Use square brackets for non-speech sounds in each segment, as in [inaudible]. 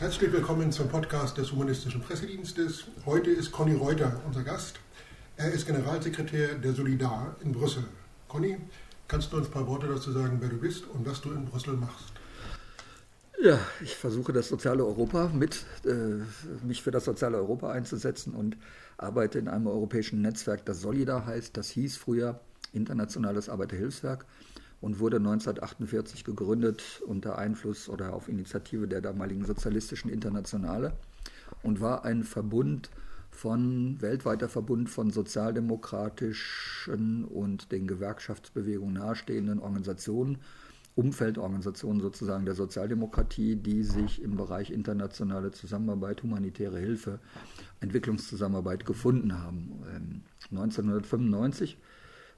Herzlich willkommen zum Podcast des Humanistischen Pressedienstes. Heute ist Conny Reuter unser Gast. Er ist Generalsekretär der Solidar in Brüssel. Conny, kannst du uns ein paar Worte dazu sagen, wer du bist und was du in Brüssel machst? Ja, ich versuche das soziale Europa mit, äh, mich für das soziale Europa einzusetzen und arbeite in einem europäischen Netzwerk, das Solidar heißt. Das hieß früher Internationales Arbeiterhilfswerk und wurde 1948 gegründet unter Einfluss oder auf Initiative der damaligen Sozialistischen Internationale und war ein Verbund von weltweiter Verbund von sozialdemokratischen und den Gewerkschaftsbewegungen nahestehenden Organisationen Umfeldorganisationen sozusagen der Sozialdemokratie, die sich im Bereich internationale Zusammenarbeit, humanitäre Hilfe, Entwicklungszusammenarbeit gefunden haben. 1995 ähm,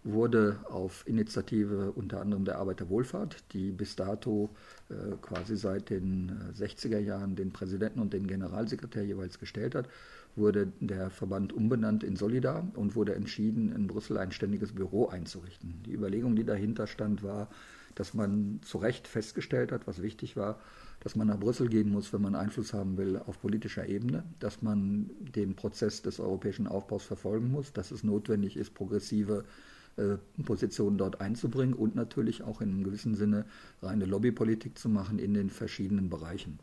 wurde auf Initiative unter anderem der Arbeiterwohlfahrt, die bis dato äh, quasi seit den 60er äh, Jahren den Präsidenten und den Generalsekretär jeweils gestellt hat, wurde der Verband umbenannt in Solidar und wurde entschieden, in Brüssel ein ständiges Büro einzurichten. Die Überlegung, die dahinter stand, war, dass man zu Recht festgestellt hat, was wichtig war, dass man nach Brüssel gehen muss, wenn man Einfluss haben will auf politischer Ebene, dass man den Prozess des europäischen Aufbaus verfolgen muss, dass es notwendig ist, progressive Positionen dort einzubringen und natürlich auch in einem gewissen Sinne reine Lobbypolitik zu machen in den verschiedenen Bereichen.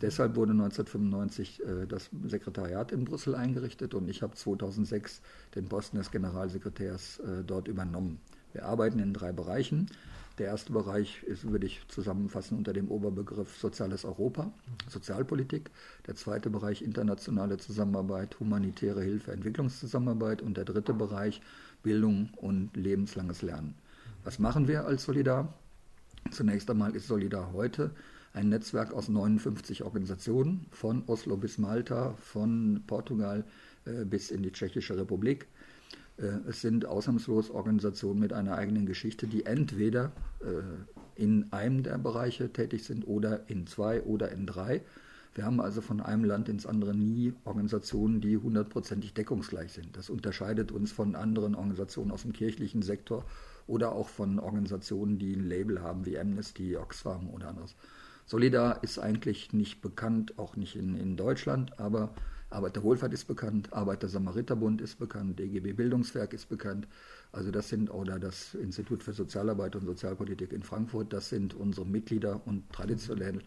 Deshalb wurde 1995 äh, das Sekretariat in Brüssel eingerichtet und ich habe 2006 den Posten des Generalsekretärs äh, dort übernommen. Wir arbeiten in drei Bereichen. Der erste Bereich ist, würde ich zusammenfassen unter dem Oberbegriff Soziales Europa, Sozialpolitik. Der zweite Bereich internationale Zusammenarbeit, humanitäre Hilfe, Entwicklungszusammenarbeit. Und der dritte Bereich Bildung und lebenslanges Lernen. Was machen wir als Solidar? Zunächst einmal ist Solidar heute ein Netzwerk aus 59 Organisationen, von Oslo bis Malta, von Portugal äh, bis in die Tschechische Republik. Äh, es sind ausnahmslos Organisationen mit einer eigenen Geschichte, die entweder äh, in einem der Bereiche tätig sind oder in zwei oder in drei. Wir haben also von einem Land ins andere nie Organisationen, die hundertprozentig deckungsgleich sind. Das unterscheidet uns von anderen Organisationen aus dem kirchlichen Sektor oder auch von Organisationen, die ein Label haben wie Amnesty, Oxfam oder anderes. Solidar ist eigentlich nicht bekannt, auch nicht in, in Deutschland, aber Arbeiterwohlfahrt ist bekannt, Arbeiter-Samariter-Bund ist bekannt, DGB Bildungswerk ist bekannt. Also das sind, oder das Institut für Sozialarbeit und Sozialpolitik in Frankfurt, das sind unsere Mitglieder und traditionell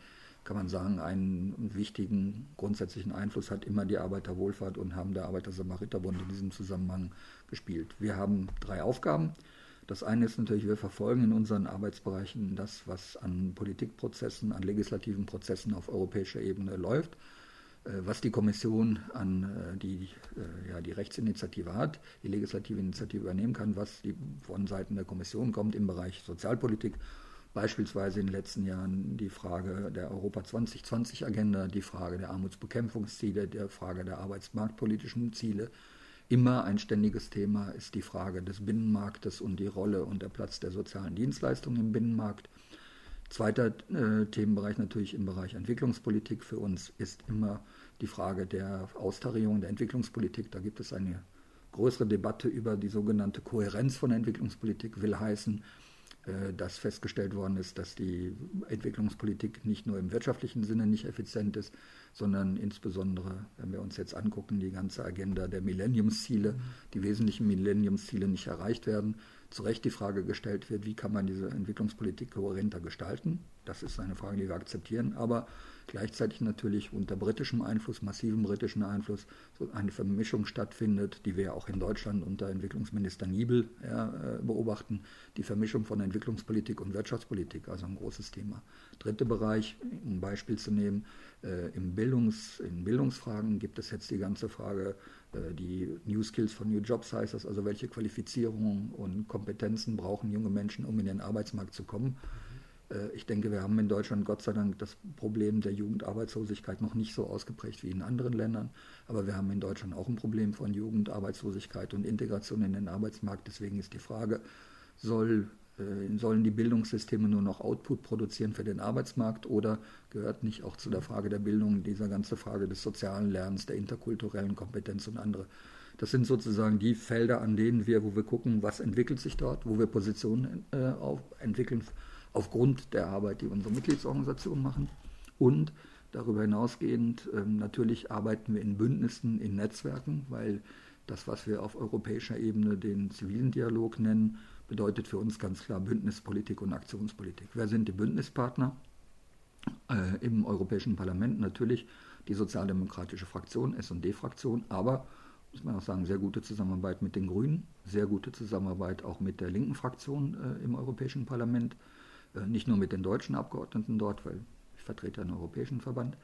kann man sagen, einen wichtigen grundsätzlichen Einfluss hat immer die Arbeiterwohlfahrt und haben der Arbeiter-Samariter-Bund in diesem Zusammenhang gespielt. Wir haben drei Aufgaben. Das eine ist natürlich, wir verfolgen in unseren Arbeitsbereichen das, was an Politikprozessen, an legislativen Prozessen auf europäischer Ebene läuft. Äh, was die Kommission an äh, die, äh, ja, die Rechtsinitiative hat, die legislative Initiative übernehmen kann, was die, von Seiten der Kommission kommt im Bereich Sozialpolitik, beispielsweise in den letzten Jahren die Frage der Europa 2020 Agenda, die Frage der Armutsbekämpfungsziele, die Frage der arbeitsmarktpolitischen Ziele. Immer ein ständiges Thema ist die Frage des Binnenmarktes und die Rolle und der Platz der sozialen Dienstleistungen im Binnenmarkt. Zweiter äh, Themenbereich natürlich im Bereich Entwicklungspolitik für uns ist immer die Frage der Austarierung der Entwicklungspolitik. Da gibt es eine größere Debatte über die sogenannte Kohärenz von Entwicklungspolitik, will heißen, dass festgestellt worden ist, dass die Entwicklungspolitik nicht nur im wirtschaftlichen Sinne nicht effizient ist, sondern insbesondere, wenn wir uns jetzt angucken, die ganze Agenda der Millenniumsziele, die wesentlichen Millenniumsziele nicht erreicht werden, zu Recht die Frage gestellt wird, wie kann man diese Entwicklungspolitik kohärenter gestalten. Das ist eine Frage, die wir akzeptieren, aber gleichzeitig natürlich unter britischem Einfluss, massivem britischen Einfluss, so eine Vermischung stattfindet, die wir auch in Deutschland unter Entwicklungsminister Niebel ja, äh, beobachten, die Vermischung von Entwicklungspolitik und Wirtschaftspolitik, also ein großes Thema. Dritter Bereich, um ein Beispiel zu nehmen, äh, im Bildungs, in Bildungsfragen gibt es jetzt die ganze Frage, äh, die New Skills for New Jobs heißt das, also welche Qualifizierungen und Kompetenzen brauchen junge Menschen, um in den Arbeitsmarkt zu kommen. Äh, ich denke, wir haben in Deutschland Gott sei Dank das Problem der Jugendarbeitslosigkeit noch nicht so ausgeprägt wie in anderen Ländern. Aber wir haben in Deutschland auch ein Problem von Jugendarbeitslosigkeit und Integration in den Arbeitsmarkt. Deswegen ist die Frage, soll, sollen die Bildungssysteme nur noch Output produzieren für den Arbeitsmarkt oder gehört nicht auch zu der Frage der Bildung dieser ganze Frage des sozialen Lernens, der interkulturellen Kompetenz und andere? Das sind sozusagen die Felder, an denen wir, wo wir gucken, was entwickelt sich dort, wo wir Positionen äh, auf, entwickeln aufgrund der Arbeit, die unsere Mitgliedsorganisationen machen. Und Darüber hinausgehend ähm, natürlich arbeiten wir in Bündnissen, in Netzwerken, weil das, was wir auf europäischer Ebene den zivilen Dialog nennen, bedeutet für uns ganz klar Bündnispolitik und Aktionspolitik. Wer sind die Bündnispartner? Äh, Im Europäischen Parlament natürlich die sozialdemokratische Fraktion, SD-Fraktion, aber muss man auch sagen, sehr gute Zusammenarbeit mit den Grünen, sehr gute Zusammenarbeit auch mit der linken Fraktion äh, im Europäischen Parlament, äh, nicht nur mit den deutschen Abgeordneten dort, weil ich vertrete einen europäischen Verband,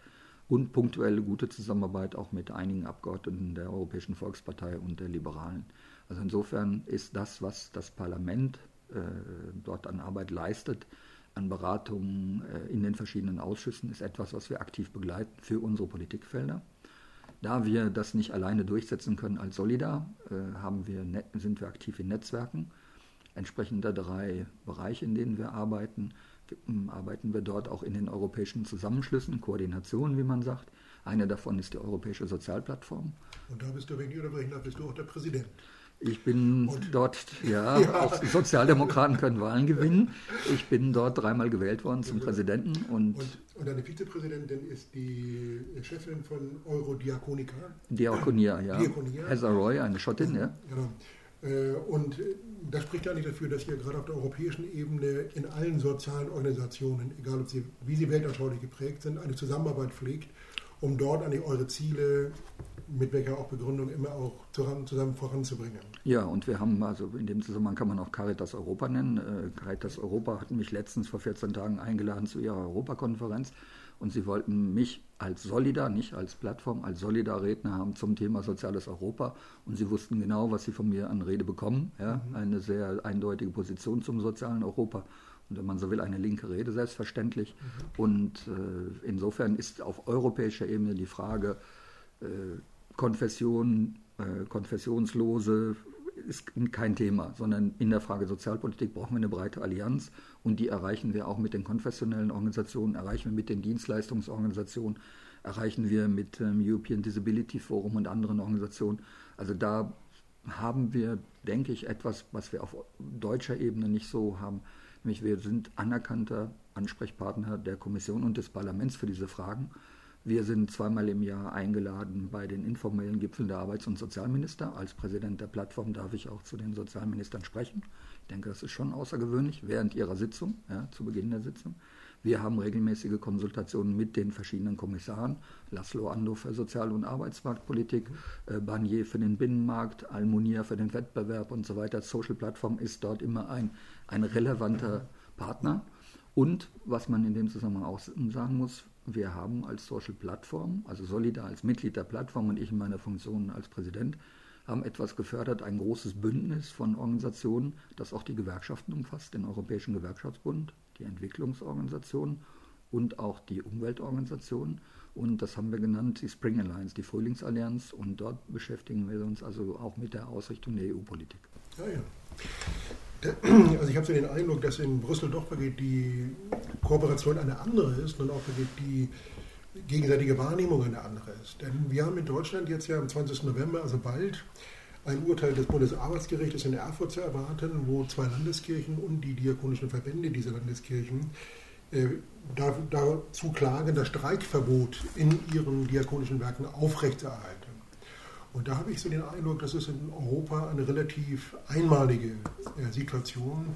und punktuelle gute Zusammenarbeit auch mit einigen Abgeordneten der Europäischen Volkspartei und der Liberalen. Also insofern ist das, was das Parlament äh, dort an Arbeit leistet, an Beratungen äh, in den verschiedenen Ausschüssen, ist etwas, was wir aktiv begleiten für unsere Politikfelder. Da wir das nicht alleine durchsetzen können als Solidar, äh, wir, sind wir aktiv in Netzwerken. Entsprechend der drei Bereiche, in denen wir arbeiten, arbeiten wir dort auch in den europäischen Zusammenschlüssen, Koordinationen, wie man sagt. Eine davon ist die Europäische Sozialplattform. Und da bist du, wenn ich unterbrechen darf, bist du auch der Präsident. Ich bin und, dort, ja, [laughs] ja, auch Sozialdemokraten können Wahlen gewinnen. Ich bin dort dreimal gewählt worden zum Präsidenten. Und, und, und deine Vizepräsidentin ist die Chefin von Eurodiakonika. Diakonia, ja. Diakonia. Heather Roy, eine Schottin, ja. Genau. Und das spricht ja nicht dafür, dass ihr gerade auf der europäischen Ebene in allen sozialen Organisationen, egal ob sie, wie sie weltanschaulich geprägt sind, eine Zusammenarbeit pflegt, um dort die eure Ziele mit welcher auch Begründung immer auch zusammen, zusammen voranzubringen. Ja, und wir haben, also in dem Zusammenhang kann man auch Caritas Europa nennen. Äh, Caritas Europa hat mich letztens vor 14 Tagen eingeladen zu ihrer Europakonferenz und sie wollten mich als Solidar, nicht als Plattform, als Solidar-Redner haben zum Thema soziales Europa und sie wussten genau, was sie von mir an Rede bekommen. Ja? Mhm. Eine sehr eindeutige Position zum sozialen Europa und wenn man so will, eine linke Rede selbstverständlich. Mhm. Und äh, insofern ist auf europäischer Ebene die Frage, äh, Konfession, äh, Konfessionslose ist kein Thema, sondern in der Frage Sozialpolitik brauchen wir eine breite Allianz und die erreichen wir auch mit den konfessionellen Organisationen, erreichen wir mit den Dienstleistungsorganisationen, erreichen wir mit dem European Disability Forum und anderen Organisationen. Also da haben wir, denke ich, etwas, was wir auf deutscher Ebene nicht so haben. Nämlich wir sind anerkannter Ansprechpartner der Kommission und des Parlaments für diese Fragen. Wir sind zweimal im Jahr eingeladen bei den informellen Gipfeln der Arbeits- und Sozialminister. Als Präsident der Plattform darf ich auch zu den Sozialministern sprechen. Ich denke, das ist schon außergewöhnlich während ihrer Sitzung, ja, zu Beginn der Sitzung. Wir haben regelmäßige Konsultationen mit den verschiedenen Kommissaren. Laszlo Ando für Sozial- und Arbeitsmarktpolitik, äh, Barnier für den Binnenmarkt, Almunia für den Wettbewerb und so weiter. Social Plattform ist dort immer ein, ein relevanter Partner. Und was man in dem Zusammenhang auch sagen muss, wir haben als Social Plattform, also Solida als Mitglied der Plattform und ich in meiner Funktion als Präsident, haben etwas gefördert, ein großes Bündnis von Organisationen, das auch die Gewerkschaften umfasst, den Europäischen Gewerkschaftsbund, die Entwicklungsorganisationen und auch die Umweltorganisationen. Und das haben wir genannt die Spring Alliance, die Frühlingsallianz. Und dort beschäftigen wir uns also auch mit der Ausrichtung der EU-Politik. Ja, ja. Also ich habe so den Eindruck, dass in Brüssel doch die Kooperation eine andere ist und auch die gegenseitige Wahrnehmung eine andere ist. Denn wir haben in Deutschland jetzt ja am 20. November, also bald, ein Urteil des Bundesarbeitsgerichtes in Erfurt zu erwarten, wo zwei Landeskirchen und die diakonischen Verbände dieser Landeskirchen äh, dazu klagen, das Streikverbot in ihren diakonischen Werken aufrechtzuerhalten. Und da habe ich so den Eindruck, dass es in Europa eine relativ einmalige Situation,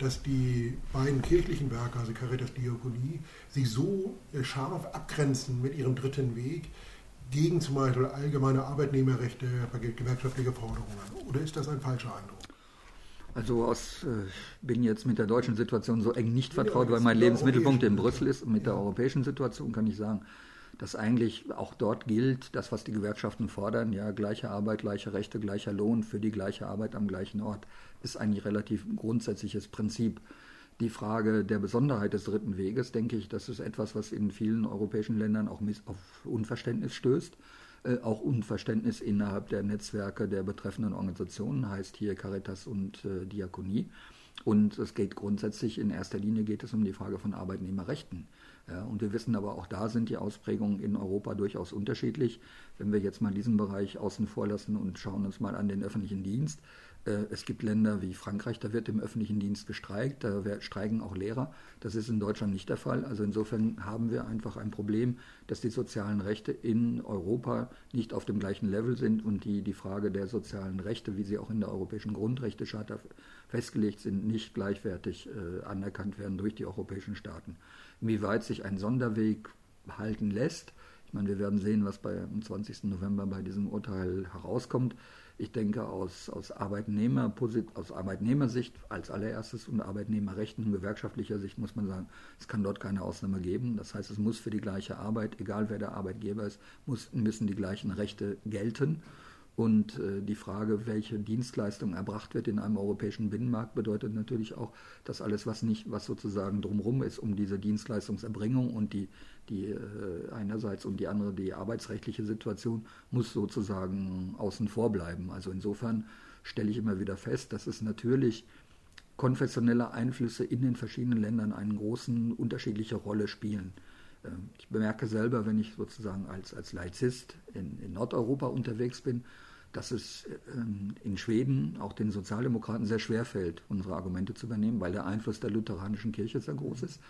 dass die beiden kirchlichen Werke, also Caritas Diakonie, sich so äh, scharf abgrenzen mit ihrem dritten Weg gegen zum Beispiel allgemeine Arbeitnehmerrechte, gewerkschaftliche Forderungen. Oder ist das ein falscher Eindruck? Also aus, äh, bin jetzt mit der deutschen Situation so eng nicht vertraut, ja, weil mein Lebensmittelpunkt in Brüssel ist. Und mit ja. der europäischen Situation kann ich sagen, dass eigentlich auch dort gilt, das, was die Gewerkschaften fordern, ja, gleiche Arbeit, gleiche Rechte, gleicher Lohn für die gleiche Arbeit am gleichen Ort, ist eigentlich relativ grundsätzliches Prinzip. Die Frage der Besonderheit des dritten Weges, denke ich, das ist etwas, was in vielen europäischen Ländern auch auf Unverständnis stößt. Äh, auch Unverständnis innerhalb der Netzwerke der betreffenden Organisationen, heißt hier Caritas und äh, Diakonie. Und es geht grundsätzlich, in erster Linie geht es um die Frage von Arbeitnehmerrechten. Ja, und wir wissen aber auch da sind die Ausprägungen in Europa durchaus unterschiedlich. Wenn wir jetzt mal diesen Bereich außen vor lassen und schauen uns mal an den öffentlichen Dienst, es gibt Länder wie Frankreich, da wird im öffentlichen Dienst gestreikt, da streiken auch Lehrer. Das ist in Deutschland nicht der Fall. Also insofern haben wir einfach ein Problem, dass die sozialen Rechte in Europa nicht auf dem gleichen Level sind und die, die Frage der sozialen Rechte, wie sie auch in der Europäischen Grundrechtecharta festgelegt sind, nicht gleichwertig äh, anerkannt werden durch die europäischen Staaten. Inwieweit sich ein Sonderweg halten lässt, ich meine, wir werden sehen, was bei, am 20. November bei diesem Urteil herauskommt. Ich denke, aus, aus, Arbeitnehmer, aus Arbeitnehmersicht als allererstes und Arbeitnehmerrechten und gewerkschaftlicher Sicht muss man sagen, es kann dort keine Ausnahme geben. Das heißt, es muss für die gleiche Arbeit, egal wer der Arbeitgeber ist, muss, müssen die gleichen Rechte gelten. Und äh, die Frage, welche Dienstleistung erbracht wird in einem europäischen Binnenmarkt, bedeutet natürlich auch, dass alles, was nicht, was sozusagen drumherum ist, um diese Dienstleistungserbringung und die, die äh, einerseits und die andere die arbeitsrechtliche Situation, muss sozusagen außen vor bleiben. Also insofern stelle ich immer wieder fest, dass es natürlich konfessionelle Einflüsse in den verschiedenen Ländern eine großen unterschiedliche Rolle spielen. Ähm, ich bemerke selber, wenn ich sozusagen als, als Laizist in, in Nordeuropa unterwegs bin, dass es ähm, in Schweden auch den Sozialdemokraten sehr schwer fällt, unsere Argumente zu übernehmen, weil der Einfluss der lutheranischen Kirche sehr groß ist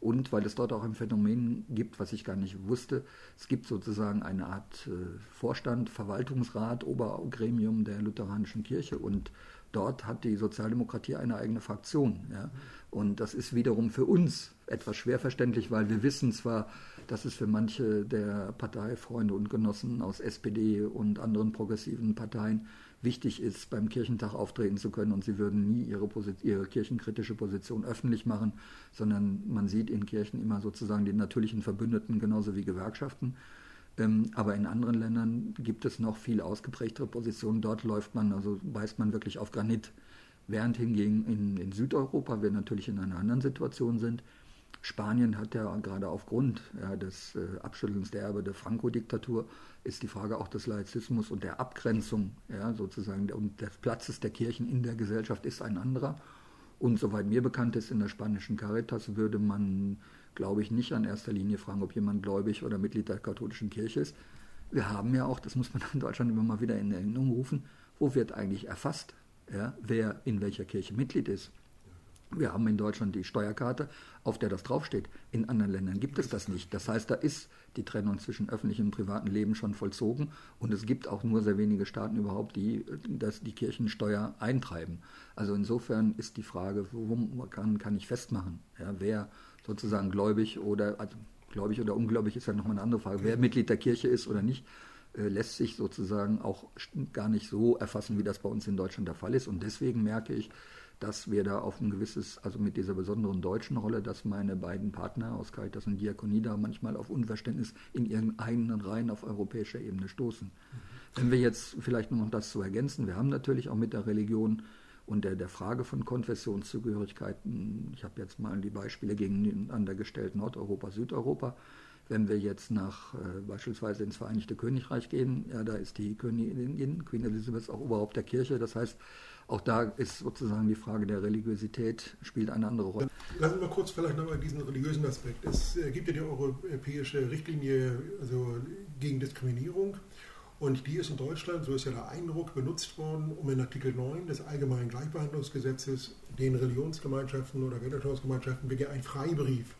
und weil es dort auch ein Phänomen gibt, was ich gar nicht wusste. Es gibt sozusagen eine Art äh, Vorstand, Verwaltungsrat, Obergremium der lutheranischen Kirche und dort hat die Sozialdemokratie eine eigene Fraktion. Ja. Und das ist wiederum für uns etwas schwer verständlich, weil wir wissen zwar, dass es für manche der Parteifreunde und Genossen aus SPD und anderen progressiven Parteien wichtig ist, beim Kirchentag auftreten zu können und sie würden nie ihre, ihre, kirchenkritische Position öffentlich machen, sondern man sieht in Kirchen immer sozusagen die natürlichen Verbündeten genauso wie Gewerkschaften. Ähm, aber in anderen Ländern gibt es noch viel ausgeprägtere Positionen. Dort läuft man, also beißt man wirklich auf Granit. Während hingegen in, in Südeuropa wir natürlich in einer anderen Situation sind. Spanien hat ja gerade aufgrund ja, des äh, Abschüttelns der Erbe der Franco-Diktatur ist die Frage auch des Laizismus und der Abgrenzung ja, sozusagen und des Platzes der Kirchen in der Gesellschaft ist ein anderer. Und soweit mir bekannt ist, in der spanischen Caritas würde man, glaube ich, nicht an erster Linie fragen, ob jemand gläubig oder Mitglied der katholischen Kirche ist. Wir haben ja auch, das muss man [laughs] in Deutschland immer mal wieder in Erinnerung rufen, wo wird eigentlich erfasst, ja, wer in welcher Kirche Mitglied ist. Wir haben in Deutschland die Steuerkarte, auf der das draufsteht. In anderen Ländern gibt es das nicht. Das heißt, da ist die Trennung zwischen öffentlichem und privatem Leben schon vollzogen und es gibt auch nur sehr wenige Staaten überhaupt, die das, die Kirchensteuer eintreiben. Also insofern ist die Frage, wo kann, kann ich festmachen, ja, wer sozusagen gläubig oder also gläubig oder ungläubig ist ja nochmal eine andere Frage, wer Mitglied der Kirche ist oder nicht äh, lässt sich sozusagen auch gar nicht so erfassen, wie das bei uns in Deutschland der Fall ist. Und deswegen merke ich, dass wir da auf ein gewisses, also mit dieser besonderen deutschen Rolle, dass meine beiden Partner aus Caritas und Diakonie da manchmal auf Unverständnis in ihren eigenen Reihen auf europäischer Ebene stoßen. Wenn wir jetzt vielleicht noch das zu ergänzen, wir haben natürlich auch mit der Religion und der, der Frage von Konfessionszugehörigkeiten, ich habe jetzt mal die Beispiele gegeneinander gestellt, Nordeuropa, Südeuropa, wenn wir jetzt nach äh, beispielsweise ins Vereinigte Königreich gehen, ja, da ist die Königin, Queen Elizabeth, auch Oberhaupt der Kirche. Das heißt, auch da ist sozusagen die Frage der Religiosität spielt eine andere Rolle. Lassen wir kurz vielleicht nochmal diesen religiösen Aspekt. Es äh, gibt ja die europäische Richtlinie also gegen Diskriminierung. Und die ist in Deutschland, so ist ja der Eindruck, benutzt worden, um in Artikel 9 des Allgemeinen Gleichbehandlungsgesetzes den Religionsgemeinschaften oder Weltanschauungsgemeinschaften wirklich einen Freibrief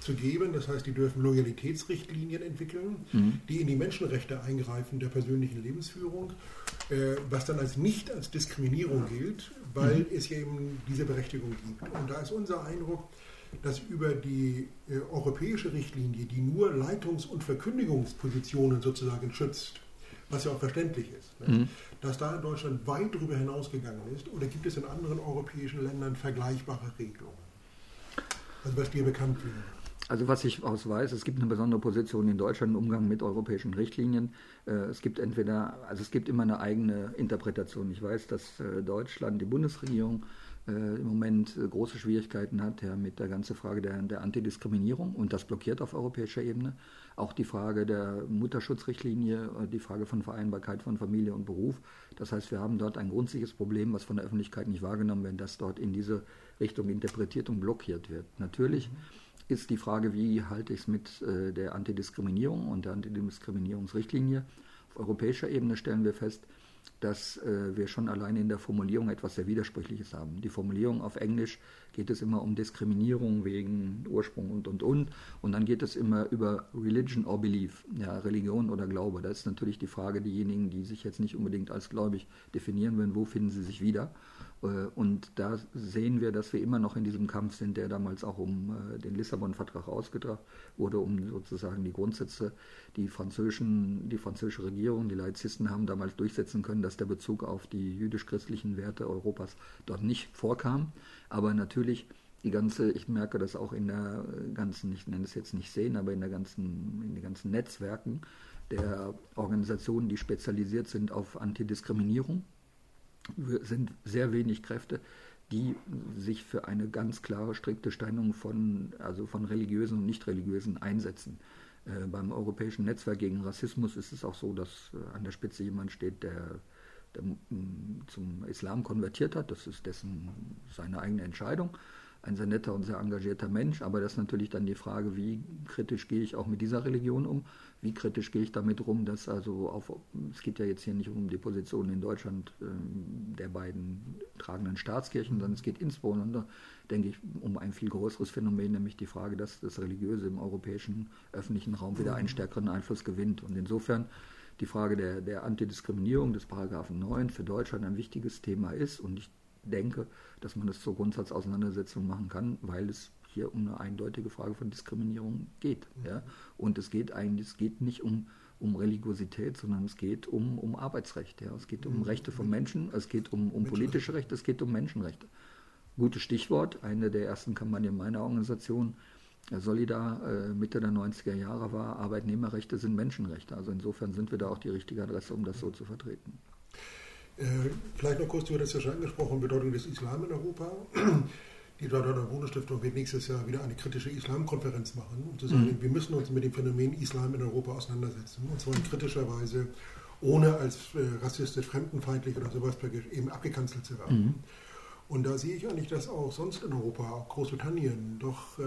zu geben. Das heißt, die dürfen Loyalitätsrichtlinien entwickeln, mhm. die in die Menschenrechte eingreifen der persönlichen Lebensführung, was dann als nicht als Diskriminierung gilt, weil mhm. es eben diese Berechtigung gibt. Und da ist unser Eindruck, dass über die äh, europäische Richtlinie, die nur Leitungs- und Verkündigungspositionen sozusagen schützt, was ja auch verständlich ist, ne? mhm. dass da in Deutschland weit darüber hinausgegangen ist, oder gibt es in anderen europäischen Ländern vergleichbare Regelungen? Also was dir bekannt wäre. Also was ich aus weiß, es gibt eine besondere Position in Deutschland im Umgang mit europäischen Richtlinien. Äh, es gibt entweder, also es gibt immer eine eigene Interpretation. Ich weiß, dass äh, Deutschland, die Bundesregierung, äh, im Moment große Schwierigkeiten hat ja, mit der ganzen Frage der, der Antidiskriminierung und das blockiert auf europäischer Ebene. Auch die Frage der Mutterschutzrichtlinie, die Frage von Vereinbarkeit von Familie und Beruf. Das heißt, wir haben dort ein grundsätzliches Problem, was von der Öffentlichkeit nicht wahrgenommen wird, dass dort in diese Richtung interpretiert und blockiert wird. Natürlich. Mhm ist die Frage, wie halte ich es mit äh, der Antidiskriminierung und der Antidiskriminierungsrichtlinie. Auf europäischer Ebene stellen wir fest, dass äh, wir schon alleine in der Formulierung etwas sehr Widersprüchliches haben. Die Formulierung auf Englisch geht es immer um Diskriminierung wegen Ursprung und und und. Und dann geht es immer über Religion or Belief, ja, Religion oder Glaube. Da ist natürlich die Frage, diejenigen, die sich jetzt nicht unbedingt als gläubig definieren würden, wo finden sie sich wieder? Äh, und da sehen wir, dass wir immer noch in diesem Kampf sind, der damals auch um äh, den Lissabon-Vertrag ausgetragen wurde, um sozusagen die Grundsätze, die, französischen, die französische Regierung, die Laizisten haben damals durchsetzen können, dass der Bezug auf die jüdisch-christlichen Werte Europas dort nicht vorkam. Aber natürlich die ganze, ich merke das auch in der ganzen, ich nenne es jetzt nicht sehen, aber in der ganzen, in den ganzen Netzwerken der Organisationen, die spezialisiert sind auf Antidiskriminierung sind sehr wenig Kräfte, die sich für eine ganz klare, strikte Trennung von, also von religiösen und nicht religiösen einsetzen. Äh, beim Europäischen Netzwerk gegen Rassismus ist es auch so, dass äh, an der Spitze jemand steht, der, der zum Islam konvertiert hat. Das ist dessen seine eigene Entscheidung ein sehr netter und sehr engagierter Mensch, aber das ist natürlich dann die Frage, wie kritisch gehe ich auch mit dieser Religion um, wie kritisch gehe ich damit rum, dass also auf, es geht ja jetzt hier nicht um die Position in Deutschland äh, der beiden tragenden Staatskirchen, sondern es geht insbesondere, denke ich, um ein viel größeres Phänomen, nämlich die Frage, dass das Religiöse im europäischen öffentlichen Raum wieder einen stärkeren Einfluss gewinnt. Und insofern die Frage der, der Antidiskriminierung des Paragraphen 9 für Deutschland ein wichtiges Thema ist. Und ich denke, dass man das zur Grundsatzauseinandersetzung machen kann, weil es hier um eine eindeutige Frage von Diskriminierung geht. Mhm. Ja? Und es geht eigentlich, es geht nicht um, um Religiosität, sondern es geht um, um Arbeitsrecht. Ja? Es geht um mhm. Rechte von Menschen, es geht um, um politische Rechte, es geht um Menschenrechte. Gutes Stichwort, eine der ersten Kampagnen meiner Organisation, äh, Solidar, äh, Mitte der 90er Jahre war, Arbeitnehmerrechte sind Menschenrechte. Also insofern sind wir da auch die richtige Adresse, um das so zu vertreten. Äh, vielleicht noch kurz, du hattest ja schon angesprochen, Bedeutung des Islam in Europa. [clears throat] Die Deutsche Bundesstiftung wird nächstes Jahr wieder eine kritische Islamkonferenz machen, um zu sagen, mhm. wir müssen uns mit dem Phänomen Islam in Europa auseinandersetzen. Und zwar in kritischer Weise, ohne als äh, rassistisch, fremdenfeindlich oder sowas eben abgekanzelt zu werden. Mhm. Und da sehe ich eigentlich, dass auch sonst in Europa, auch Großbritannien, doch äh,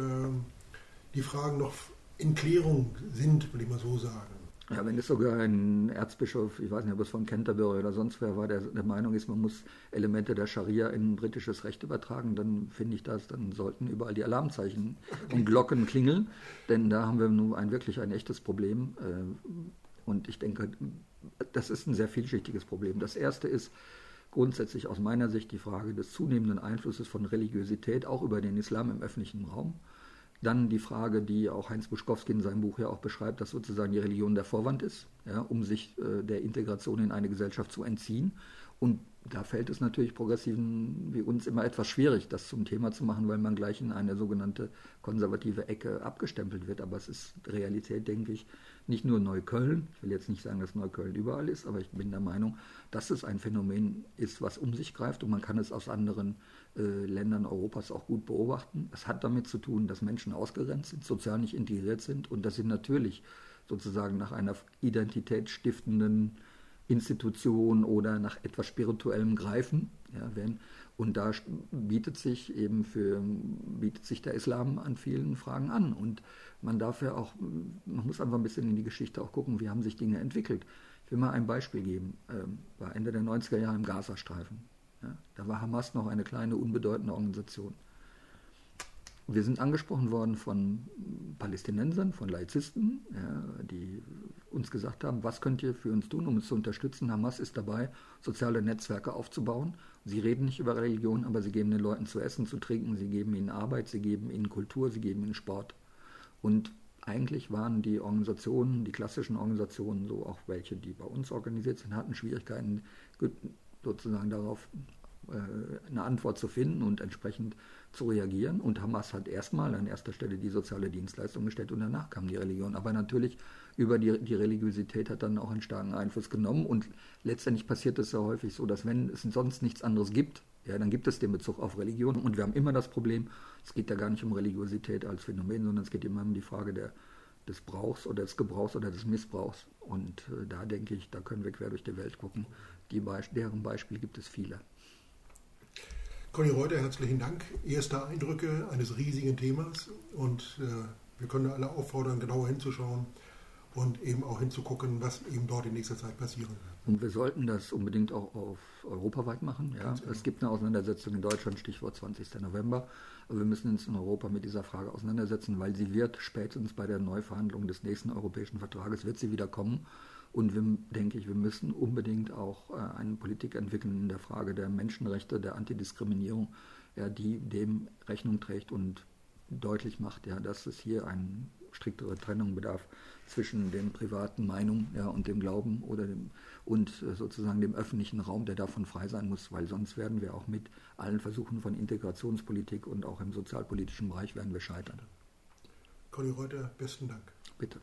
die Fragen noch in Klärung sind, will ich mal so sagen. Ja, wenn es sogar ein Erzbischof, ich weiß nicht, ob es von Canterbury oder sonst wer war, der der Meinung ist, man muss Elemente der Scharia in britisches Recht übertragen, dann finde ich das, dann sollten überall die Alarmzeichen und Glocken klingeln, denn da haben wir nun ein wirklich ein echtes Problem. Äh, und ich denke, das ist ein sehr vielschichtiges Problem. Das erste ist grundsätzlich aus meiner Sicht die Frage des zunehmenden Einflusses von Religiosität auch über den Islam im öffentlichen Raum. Dann die Frage, die auch Heinz Buschkowski in seinem Buch ja auch beschreibt, dass sozusagen die Religion der Vorwand ist, ja, um sich äh, der Integration in eine Gesellschaft zu entziehen. Und da fällt es natürlich Progressiven wie uns immer etwas schwierig, das zum Thema zu machen, weil man gleich in eine sogenannte konservative Ecke abgestempelt wird. Aber es ist Realität, denke ich, nicht nur Neukölln. Ich will jetzt nicht sagen, dass Neukölln überall ist, aber ich bin der Meinung, dass es ein Phänomen ist, was um sich greift und man kann es aus anderen Ländern Europas auch gut beobachten. Es hat damit zu tun, dass Menschen ausgegrenzt sind, sozial nicht integriert sind und dass sie natürlich sozusagen nach einer identitätsstiftenden Institution oder nach etwas Spirituellem greifen. Ja, wenn, und da bietet sich eben für, bietet sich der Islam an vielen Fragen an. Und man darf ja auch, man muss einfach ein bisschen in die Geschichte auch gucken, wie haben sich Dinge entwickelt. Ich will mal ein Beispiel geben. Ähm, war Ende der 90er Jahre im Gazastreifen. Da war Hamas noch eine kleine, unbedeutende Organisation. Wir sind angesprochen worden von Palästinensern, von Laizisten, ja, die uns gesagt haben, was könnt ihr für uns tun, um uns zu unterstützen. Hamas ist dabei, soziale Netzwerke aufzubauen. Sie reden nicht über Religion, aber sie geben den Leuten zu essen, zu trinken, sie geben ihnen Arbeit, sie geben ihnen Kultur, sie geben ihnen Sport. Und eigentlich waren die Organisationen, die klassischen Organisationen, so auch welche, die bei uns organisiert sind, hatten Schwierigkeiten, sozusagen darauf eine Antwort zu finden und entsprechend zu reagieren. Und Hamas hat erstmal an erster Stelle die soziale Dienstleistung gestellt und danach kam die Religion. Aber natürlich über die, die Religiosität hat dann auch einen starken Einfluss genommen. Und letztendlich passiert es ja häufig so, dass wenn es sonst nichts anderes gibt, ja, dann gibt es den Bezug auf Religion. Und wir haben immer das Problem, es geht ja gar nicht um Religiosität als Phänomen, sondern es geht immer um die Frage der, des Brauchs oder des Gebrauchs oder des Missbrauchs. Und äh, da denke ich, da können wir quer durch die Welt gucken. Die Beisp deren Beispiele gibt es viele. Conny Reuter, herzlichen Dank. Erste Eindrücke eines riesigen Themas und äh, wir können alle auffordern, genauer hinzuschauen, und eben auch hinzugucken, was eben dort in nächster Zeit passieren wird. Und wir sollten das unbedingt auch auf europaweit machen. Ja. Es gibt eine Auseinandersetzung in Deutschland, Stichwort 20. November. Aber wir müssen uns in Europa mit dieser Frage auseinandersetzen, weil sie wird spätestens bei der Neuverhandlung des nächsten europäischen Vertrages, wird sie wieder kommen. Und wir, denke ich, wir müssen unbedingt auch äh, eine Politik entwickeln in der Frage der Menschenrechte, der Antidiskriminierung, ja, die dem Rechnung trägt und deutlich macht, ja, dass es hier eine striktere Trennung bedarf zwischen den privaten Meinungen ja, und dem Glauben oder dem, und äh, sozusagen dem öffentlichen Raum, der davon frei sein muss, weil sonst werden wir auch mit allen Versuchen von Integrationspolitik und auch im sozialpolitischen Bereich werden wir scheitern. Conny Reuter, besten Dank. Bitte.